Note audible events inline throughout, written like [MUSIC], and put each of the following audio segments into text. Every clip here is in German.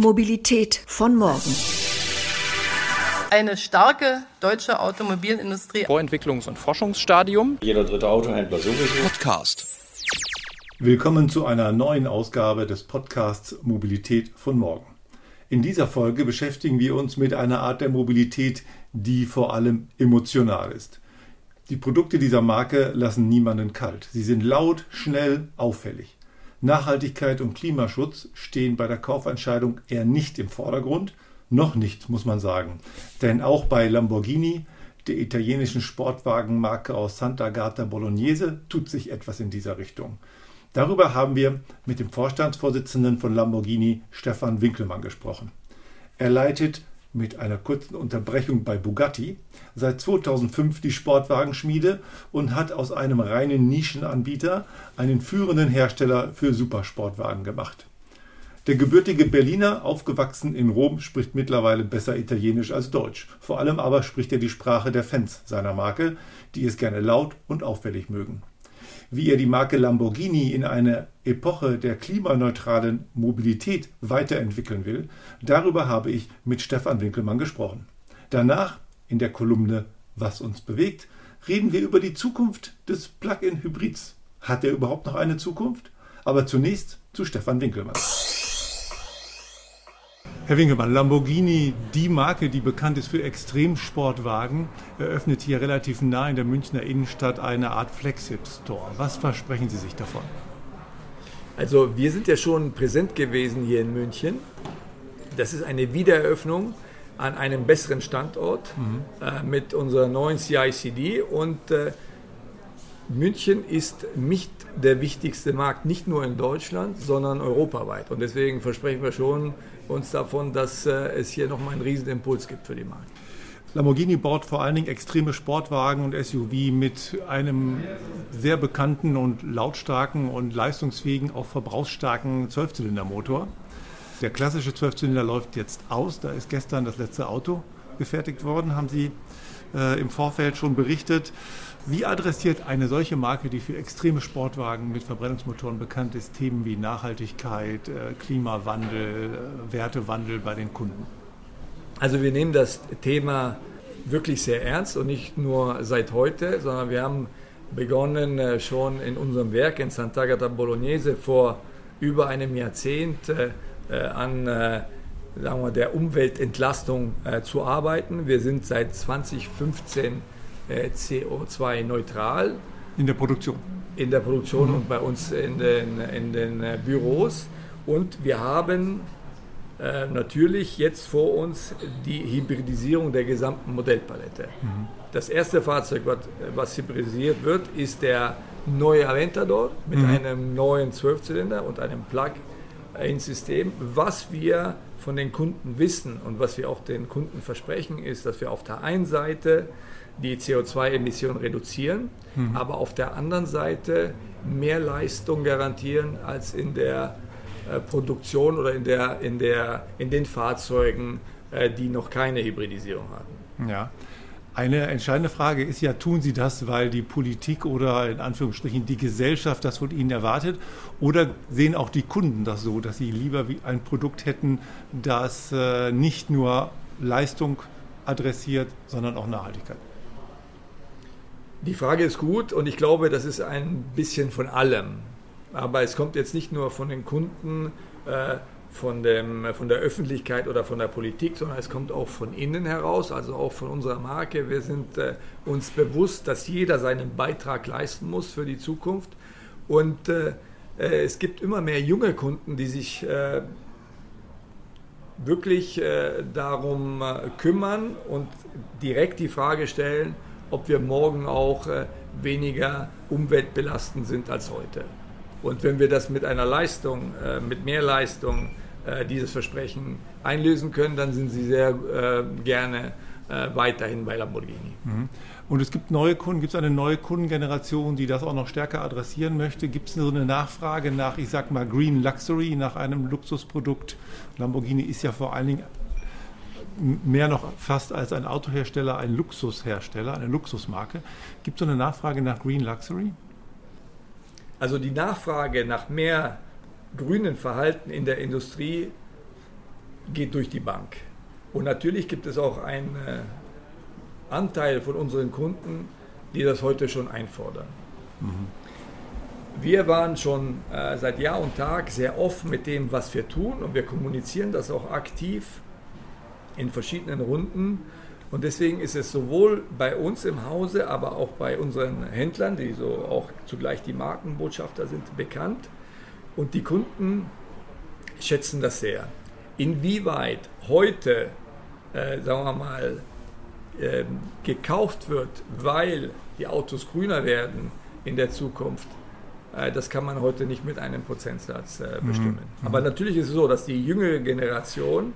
Mobilität von morgen. Eine starke deutsche Automobilindustrie. Vorentwicklungs- und Forschungsstadium. Jeder dritte Autohändler sowieso. Podcast. Willkommen zu einer neuen Ausgabe des Podcasts Mobilität von morgen. In dieser Folge beschäftigen wir uns mit einer Art der Mobilität, die vor allem emotional ist. Die Produkte dieser Marke lassen niemanden kalt. Sie sind laut, schnell, auffällig. Nachhaltigkeit und Klimaschutz stehen bei der Kaufentscheidung eher nicht im Vordergrund, noch nicht, muss man sagen. Denn auch bei Lamborghini, der italienischen Sportwagenmarke aus Santa Gata Bolognese, tut sich etwas in dieser Richtung. Darüber haben wir mit dem Vorstandsvorsitzenden von Lamborghini, Stefan Winkelmann, gesprochen. Er leitet mit einer kurzen Unterbrechung bei Bugatti seit 2005 die Sportwagenschmiede und hat aus einem reinen Nischenanbieter einen führenden Hersteller für Supersportwagen gemacht. Der gebürtige Berliner, aufgewachsen in Rom, spricht mittlerweile besser Italienisch als Deutsch. Vor allem aber spricht er die Sprache der Fans seiner Marke, die es gerne laut und auffällig mögen wie er die Marke Lamborghini in eine Epoche der klimaneutralen Mobilität weiterentwickeln will, darüber habe ich mit Stefan Winkelmann gesprochen. Danach, in der Kolumne Was uns bewegt, reden wir über die Zukunft des Plug-in-Hybrids. Hat er überhaupt noch eine Zukunft? Aber zunächst zu Stefan Winkelmann. Herr Winkelmann, Lamborghini, die Marke, die bekannt ist für Extremsportwagen, eröffnet hier relativ nah in der Münchner Innenstadt eine Art Flagship-Store. Was versprechen Sie sich davon? Also wir sind ja schon präsent gewesen hier in München. Das ist eine Wiedereröffnung an einem besseren Standort mhm. äh, mit unserer neuen CICD und äh, München ist nicht der wichtigste Markt, nicht nur in Deutschland, sondern europaweit. Und deswegen versprechen wir schon uns davon, dass äh, es hier nochmal einen riesen Impuls gibt für die Marke. Lamborghini baut vor allen Dingen extreme Sportwagen und SUV mit einem sehr bekannten und lautstarken und leistungsfähigen, auch verbrauchsstarken Zwölfzylindermotor. Der klassische Zwölfzylinder läuft jetzt aus. Da ist gestern das letzte Auto gefertigt worden, haben Sie äh, im Vorfeld schon berichtet. Wie adressiert eine solche Marke, die für extreme Sportwagen mit Verbrennungsmotoren bekannt ist, Themen wie Nachhaltigkeit, äh, Klimawandel, äh, Wertewandel bei den Kunden? Also wir nehmen das Thema wirklich sehr ernst und nicht nur seit heute, sondern wir haben begonnen äh, schon in unserem Werk in Sant'Agata Bolognese vor über einem Jahrzehnt an sagen wir, der Umweltentlastung zu arbeiten. Wir sind seit 2015 äh, CO2-neutral. In der Produktion? In der Produktion mhm. und bei uns in den, in den äh, Büros. Und wir haben äh, natürlich jetzt vor uns die Hybridisierung der gesamten Modellpalette. Mhm. Das erste Fahrzeug, was, was, hybridisiert wird, ist der neue Aventador mit mhm. einem neuen Zwölfzylinder und einem Plug-in-System. Was wir von den Kunden wissen und was wir auch den Kunden versprechen, ist, dass wir auf der einen Seite die CO2-Emissionen reduzieren, mhm. aber auf der anderen Seite mehr Leistung garantieren als in der äh, Produktion oder in, der, in, der, in den Fahrzeugen, äh, die noch keine Hybridisierung hatten. Ja. Eine entscheidende Frage ist ja, tun Sie das, weil die Politik oder in Anführungsstrichen die Gesellschaft das von Ihnen erwartet? Oder sehen auch die Kunden das so, dass sie lieber ein Produkt hätten, das äh, nicht nur Leistung adressiert, sondern auch Nachhaltigkeit? Die Frage ist gut und ich glaube, das ist ein bisschen von allem. Aber es kommt jetzt nicht nur von den Kunden, äh, von, dem, von der Öffentlichkeit oder von der Politik, sondern es kommt auch von innen heraus, also auch von unserer Marke. Wir sind äh, uns bewusst, dass jeder seinen Beitrag leisten muss für die Zukunft. Und äh, es gibt immer mehr junge Kunden, die sich wirklich darum kümmern und direkt die Frage stellen, ob wir morgen auch äh, weniger umweltbelastend sind als heute. Und wenn wir das mit einer Leistung, äh, mit mehr Leistung, äh, dieses Versprechen einlösen können, dann sind sie sehr gerne weiterhin bei Lamborghini. Mhm. Und es gibt neue Kunden, gibt es eine neue Kundengeneration, die das auch noch stärker adressieren möchte? Gibt es so eine Nachfrage nach, ich sag mal, Green Luxury, nach einem Luxusprodukt? Lamborghini ist ja vor allen Dingen mehr noch fast als ein Autohersteller, ein Luxushersteller, eine Luxusmarke. Gibt es so eine Nachfrage nach Green Luxury? Also die Nachfrage nach mehr grünen Verhalten in der Industrie geht durch die Bank. Und natürlich gibt es auch einen äh, Anteil von unseren Kunden, die das heute schon einfordern. Mhm. Wir waren schon äh, seit Jahr und Tag sehr offen mit dem, was wir tun und wir kommunizieren das auch aktiv in verschiedenen Runden. Und deswegen ist es sowohl bei uns im Hause, aber auch bei unseren Händlern, die so auch zugleich die Markenbotschafter sind, bekannt. Und die Kunden schätzen das sehr. Inwieweit heute, äh, sagen wir mal, äh, gekauft wird, weil die Autos grüner werden in der Zukunft, äh, das kann man heute nicht mit einem Prozentsatz äh, bestimmen. Mhm. Aber natürlich ist es so, dass die jüngere Generation,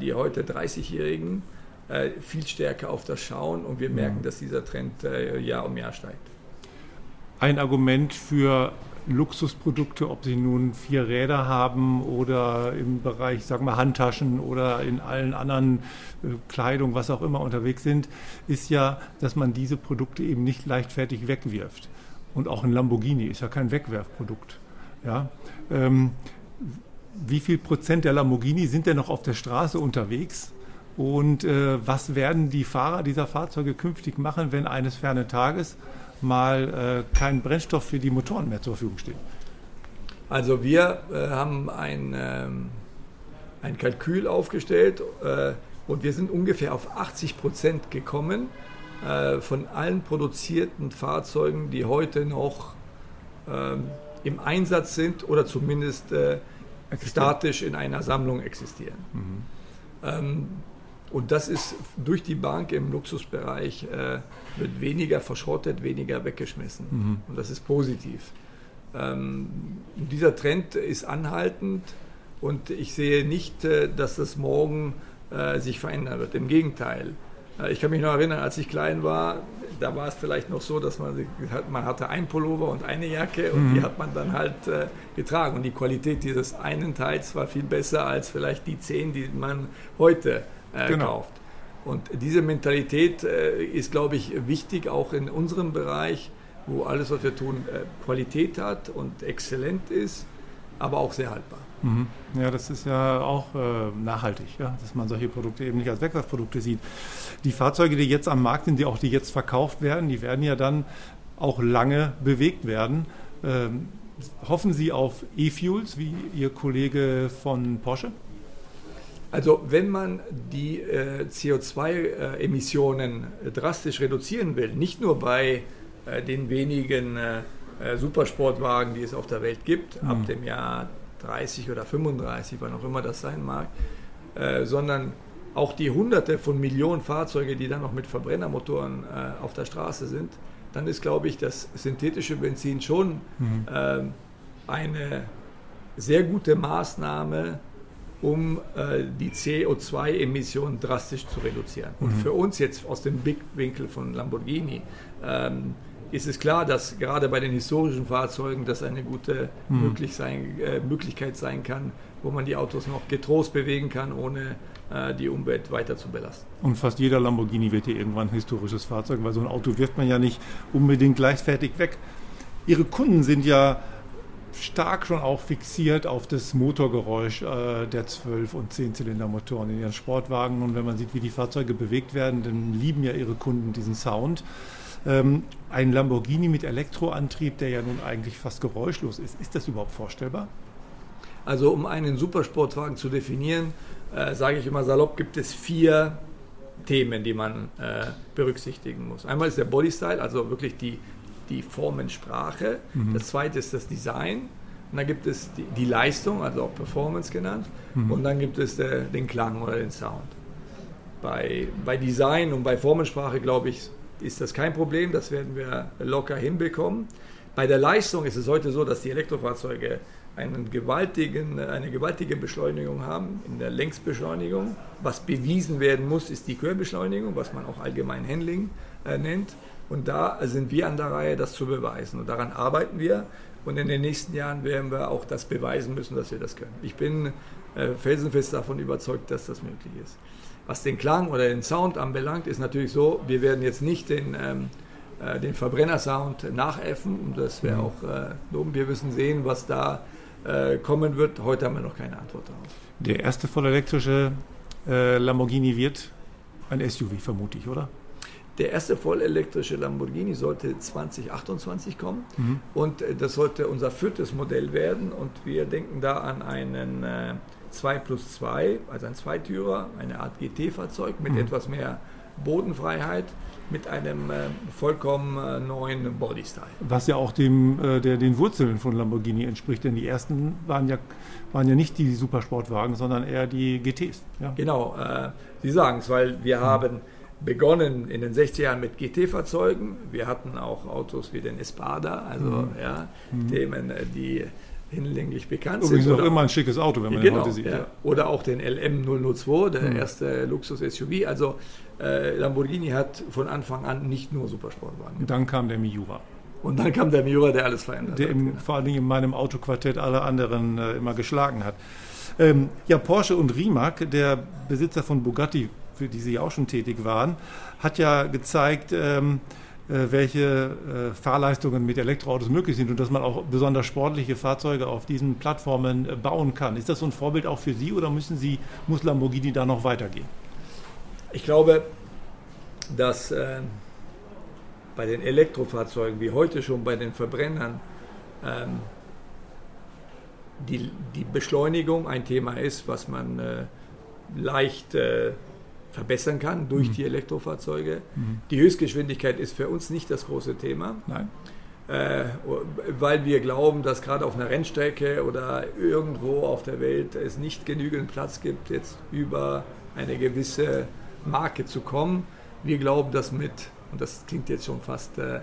die heute 30-Jährigen, äh, viel stärker auf das schauen und wir merken, dass dieser Trend äh, Jahr um Jahr steigt. Ein Argument für Luxusprodukte, ob sie nun vier Räder haben oder im Bereich, sagen wir, Handtaschen oder in allen anderen äh, Kleidung, was auch immer unterwegs sind, ist ja, dass man diese Produkte eben nicht leichtfertig wegwirft. Und auch ein Lamborghini ist ja kein Wegwerfprodukt. Ja? Ähm, wie viel Prozent der Lamborghini sind denn noch auf der Straße unterwegs? Und äh, was werden die Fahrer dieser Fahrzeuge künftig machen, wenn eines fernen Tages mal äh, kein Brennstoff für die Motoren mehr zur Verfügung steht? Also wir äh, haben ein, ähm, ein Kalkül aufgestellt äh, und wir sind ungefähr auf 80 Prozent gekommen äh, von allen produzierten Fahrzeugen, die heute noch ähm, im Einsatz sind oder zumindest statisch in einer Sammlung existieren. Mhm. Ähm, und das ist durch die Bank im Luxusbereich, äh, wird weniger verschrottet, weniger weggeschmissen. Mhm. Und das ist positiv. Ähm, dieser Trend ist anhaltend und ich sehe nicht, äh, dass das morgen äh, sich verändern wird. Im Gegenteil. Äh, ich kann mich noch erinnern, als ich klein war, da war es vielleicht noch so, dass man, man hatte ein Pullover und eine Jacke und mhm. die hat man dann halt äh, getragen. Und die Qualität dieses einen Teils war viel besser als vielleicht die zehn, die man heute äh, genau. kauft. Und diese Mentalität äh, ist, glaube ich, wichtig auch in unserem Bereich, wo alles, was wir tun, äh, Qualität hat und exzellent ist, aber auch sehr haltbar. Mhm. Ja, das ist ja auch äh, nachhaltig, ja, dass man solche Produkte eben nicht als Wegwerfprodukte sieht. Die Fahrzeuge, die jetzt am Markt sind, die auch die jetzt verkauft werden, die werden ja dann auch lange bewegt werden. Ähm, hoffen Sie auf E-Fuels, wie Ihr Kollege von Porsche? Also wenn man die äh, CO2-Emissionen äh, drastisch reduzieren will, nicht nur bei äh, den wenigen äh, äh, Supersportwagen, die es auf der Welt gibt, mhm. ab dem Jahr 30 oder 35, wann auch immer das sein mag, äh, sondern auch die Hunderte von Millionen Fahrzeuge, die dann noch mit Verbrennermotoren auf der Straße sind, dann ist, glaube ich, das synthetische Benzin schon mhm. Ähm, eine sehr gute Maßnahme, um äh, die CO2-Emissionen drastisch zu reduzieren. Und mhm. für uns jetzt aus dem Blickwinkel von Lamborghini ähm, ist es klar, dass gerade bei den historischen Fahrzeugen das eine gute mhm. möglich sein, äh, Möglichkeit sein kann, wo man die Autos noch getrost bewegen kann, ohne äh, die Umwelt weiter zu belasten. Und fast jeder Lamborghini wird hier irgendwann ein historisches Fahrzeug, weil so ein Auto wirft man ja nicht unbedingt gleichfertig weg. Ihre Kunden sind ja stark schon auch fixiert auf das Motorgeräusch äh, der 12- und 10-Zylinder-Motoren in ihren Sportwagen. Und wenn man sieht, wie die Fahrzeuge bewegt werden, dann lieben ja ihre Kunden diesen Sound. Ähm, ein Lamborghini mit Elektroantrieb, der ja nun eigentlich fast geräuschlos ist, ist das überhaupt vorstellbar? Also um einen Supersportwagen zu definieren, äh, sage ich immer salopp, gibt es vier Themen, die man äh, berücksichtigen muss. Einmal ist der Bodystyle, also wirklich die die Formensprache. Mhm. Das zweite ist das Design. Und dann gibt es die, die Leistung, also auch Performance genannt. Mhm. Und dann gibt es der, den Klang oder den Sound. Bei, bei Design und bei Formensprache, glaube ich, ist das kein Problem. Das werden wir locker hinbekommen. Bei der Leistung ist es heute so, dass die Elektrofahrzeuge einen gewaltigen, eine gewaltige Beschleunigung haben in der Längsbeschleunigung. Was bewiesen werden muss, ist die Querbeschleunigung, was man auch allgemein Handling äh, nennt. Und da sind wir an der Reihe, das zu beweisen. Und daran arbeiten wir. Und in den nächsten Jahren werden wir auch das beweisen müssen, dass wir das können. Ich bin äh, felsenfest davon überzeugt, dass das möglich ist. Was den Klang oder den Sound anbelangt, ist natürlich so, wir werden jetzt nicht den, ähm, äh, den Verbrennersound nachäffen. Und das wäre mhm. auch äh, dumm. Wir müssen sehen, was da äh, kommen wird. Heute haben wir noch keine Antwort darauf. Der erste vollelektrische äh, Lamborghini wird ein SUV, vermute ich, oder? Der erste vollelektrische Lamborghini sollte 2028 kommen mhm. und äh, das sollte unser viertes Modell werden und wir denken da an einen äh, 2 plus 2, also ein Zweitürer, eine Art GT-Fahrzeug mit mhm. etwas mehr Bodenfreiheit, mit einem äh, vollkommen äh, neuen Bodystyle. Was ja auch dem, äh, der, den Wurzeln von Lamborghini entspricht, denn die ersten waren ja, waren ja nicht die Supersportwagen, sondern eher die GTs. Ja. Genau, äh, Sie sagen es, weil wir mhm. haben begonnen in den 60er Jahren mit GT-Fahrzeugen. Wir hatten auch Autos wie den Espada, also mhm. ja, mhm. Themen, äh, die hinlänglich bekannt Übrigens sind. Übrigens auch immer ein schickes Auto, wenn man genau, den heute sieht. Ja. Oder auch den LM002, der mhm. erste Luxus-SUV. Also äh, Lamborghini hat von Anfang an nicht nur Supersportwagen. Und dann kam der Miura. Und dann kam der Miura, der alles verändert der hat. Der genau. vor allen Dingen in meinem Autoquartett alle anderen äh, immer geschlagen hat. Ähm, ja, Porsche und Rimac, der Besitzer von Bugatti, für die Sie auch schon tätig waren, hat ja gezeigt, ähm, äh, welche äh, Fahrleistungen mit Elektroautos möglich sind und dass man auch besonders sportliche Fahrzeuge auf diesen Plattformen äh, bauen kann. Ist das so ein Vorbild auch für Sie oder müssen Sie, muss Lamborghini da noch weitergehen? Ich glaube, dass äh, bei den Elektrofahrzeugen, wie heute schon bei den Verbrennern, ähm, die, Beschleunigung ein Thema ist, was man äh, leicht äh, verbessern kann durch mhm. die Elektrofahrzeuge. Mhm. Die Höchstgeschwindigkeit ist für uns nicht das große Thema. Nein. Äh, weil wir glauben, dass gerade auf einer Rennstrecke oder irgendwo auf der Welt es nicht genügend Platz gibt, jetzt über eine gewisse Marke zu kommen. Wir glauben, dass mit, und das klingt jetzt schon fast, äh,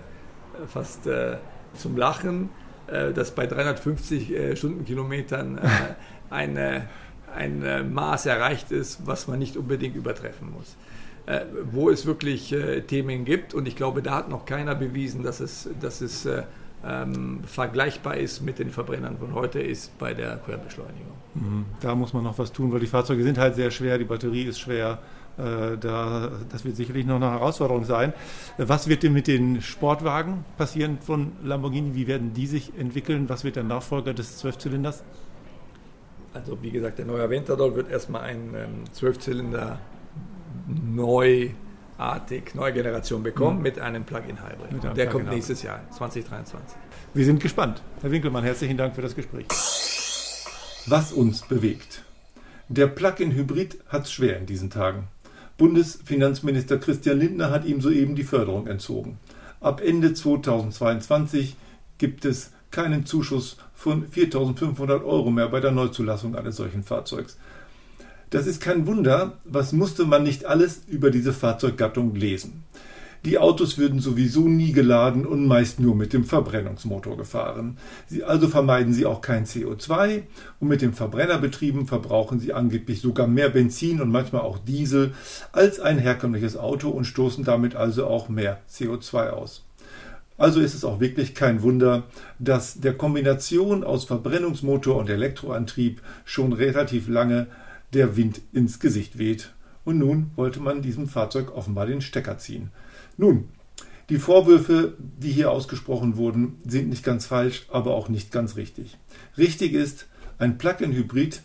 fast äh, zum Lachen, äh, dass bei 350 äh, Stundenkilometern äh, [LAUGHS] eine ein äh, Maß erreicht ist, was man nicht unbedingt übertreffen muss. Äh, wo es wirklich äh, Themen gibt und ich glaube, da hat noch keiner bewiesen, dass es, dass es äh, ähm, vergleichbar ist mit den Verbrennern von heute, ist bei der Querbeschleunigung. Mhm. Da muss man noch was tun, weil die Fahrzeuge sind halt sehr schwer, die Batterie ist schwer. Da, das wird sicherlich noch eine Herausforderung sein. Was wird denn mit den Sportwagen passieren von Lamborghini? Wie werden die sich entwickeln? Was wird der Nachfolger des Zwölfzylinders? Also wie gesagt, der neue Aventador wird erstmal ein ähm, Zwölfzylinder neuartig, neue Generation bekommen mhm. mit einem Plug-in-Hybrid. Der Plug kommt nächstes Jahr, 2023. Wir sind gespannt. Herr Winkelmann, herzlichen Dank für das Gespräch. Was uns bewegt. Der Plug-in-Hybrid hat es schwer in diesen Tagen. Bundesfinanzminister Christian Lindner hat ihm soeben die Förderung entzogen. Ab Ende 2022 gibt es keinen Zuschuss von 4.500 Euro mehr bei der Neuzulassung eines solchen Fahrzeugs. Das ist kein Wunder, was musste man nicht alles über diese Fahrzeuggattung lesen. Die Autos würden sowieso nie geladen und meist nur mit dem Verbrennungsmotor gefahren. Sie, also vermeiden sie auch kein CO2 und mit dem Verbrenner betrieben verbrauchen sie angeblich sogar mehr Benzin und manchmal auch Diesel als ein herkömmliches Auto und stoßen damit also auch mehr CO2 aus. Also ist es auch wirklich kein Wunder, dass der Kombination aus Verbrennungsmotor und Elektroantrieb schon relativ lange der Wind ins Gesicht weht. Und nun wollte man diesem Fahrzeug offenbar den Stecker ziehen. Nun, die Vorwürfe, die hier ausgesprochen wurden, sind nicht ganz falsch, aber auch nicht ganz richtig. Richtig ist, ein Plug-in-Hybrid,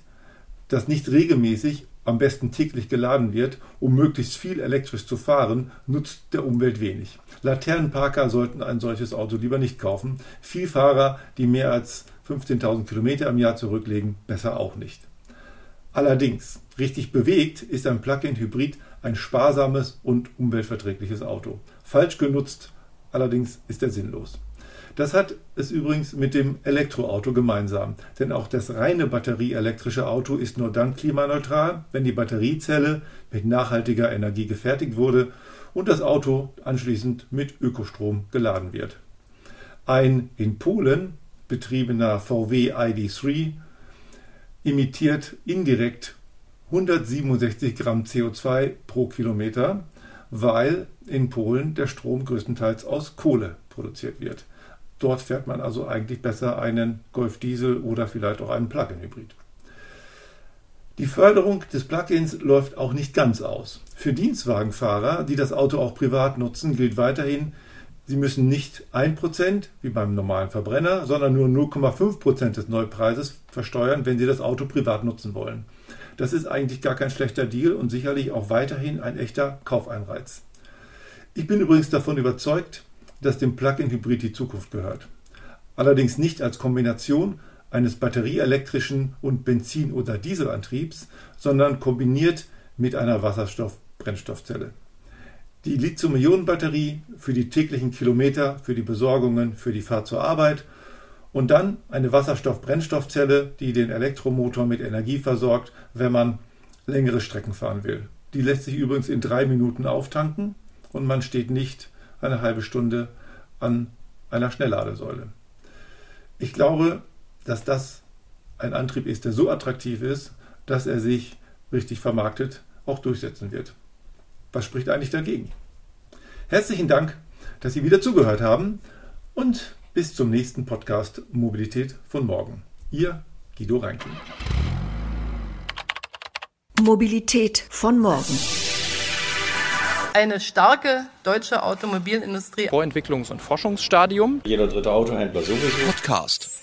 das nicht regelmäßig am besten täglich geladen wird, um möglichst viel elektrisch zu fahren, nutzt der Umwelt wenig. Laternenparker sollten ein solches Auto lieber nicht kaufen. Vielfahrer, die mehr als 15.000 Kilometer im Jahr zurücklegen, besser auch nicht. Allerdings, richtig bewegt ist ein Plug-in-Hybrid ein sparsames und umweltverträgliches Auto. Falsch genutzt, allerdings ist er sinnlos. Das hat es übrigens mit dem Elektroauto gemeinsam, denn auch das reine batterieelektrische Auto ist nur dann klimaneutral, wenn die Batteriezelle mit nachhaltiger Energie gefertigt wurde und das Auto anschließend mit Ökostrom geladen wird. Ein in Polen betriebener VW ID3 emittiert indirekt 167 Gramm CO2 pro Kilometer, weil in Polen der Strom größtenteils aus Kohle produziert wird. Dort fährt man also eigentlich besser einen Golf Diesel oder vielleicht auch einen Plug-in-Hybrid. Die Förderung des Plug-ins läuft auch nicht ganz aus. Für Dienstwagenfahrer, die das Auto auch privat nutzen, gilt weiterhin Sie müssen nicht 1% wie beim normalen Verbrenner, sondern nur 0,5% des Neupreises versteuern, wenn Sie das Auto privat nutzen wollen. Das ist eigentlich gar kein schlechter Deal und sicherlich auch weiterhin ein echter Kaufeinreiz. Ich bin übrigens davon überzeugt, dass dem Plug-in-Hybrid die Zukunft gehört. Allerdings nicht als Kombination eines batterieelektrischen und Benzin- oder Dieselantriebs, sondern kombiniert mit einer Wasserstoff-Brennstoffzelle. Die Lithium-Ionen-Batterie für die täglichen Kilometer, für die Besorgungen, für die Fahrt zur Arbeit und dann eine Wasserstoff-Brennstoffzelle, die den Elektromotor mit Energie versorgt, wenn man längere Strecken fahren will. Die lässt sich übrigens in drei Minuten auftanken und man steht nicht eine halbe Stunde an einer Schnellladesäule. Ich glaube, dass das ein Antrieb ist, der so attraktiv ist, dass er sich richtig vermarktet auch durchsetzen wird. Was spricht eigentlich dagegen? Herzlichen Dank, dass Sie wieder zugehört haben und bis zum nächsten Podcast Mobilität von morgen. Ihr Guido Reinking. Mobilität von morgen. Eine starke deutsche Automobilindustrie. Vorentwicklungs- und Forschungsstadium. Jeder dritte Autohändler sowieso. Podcast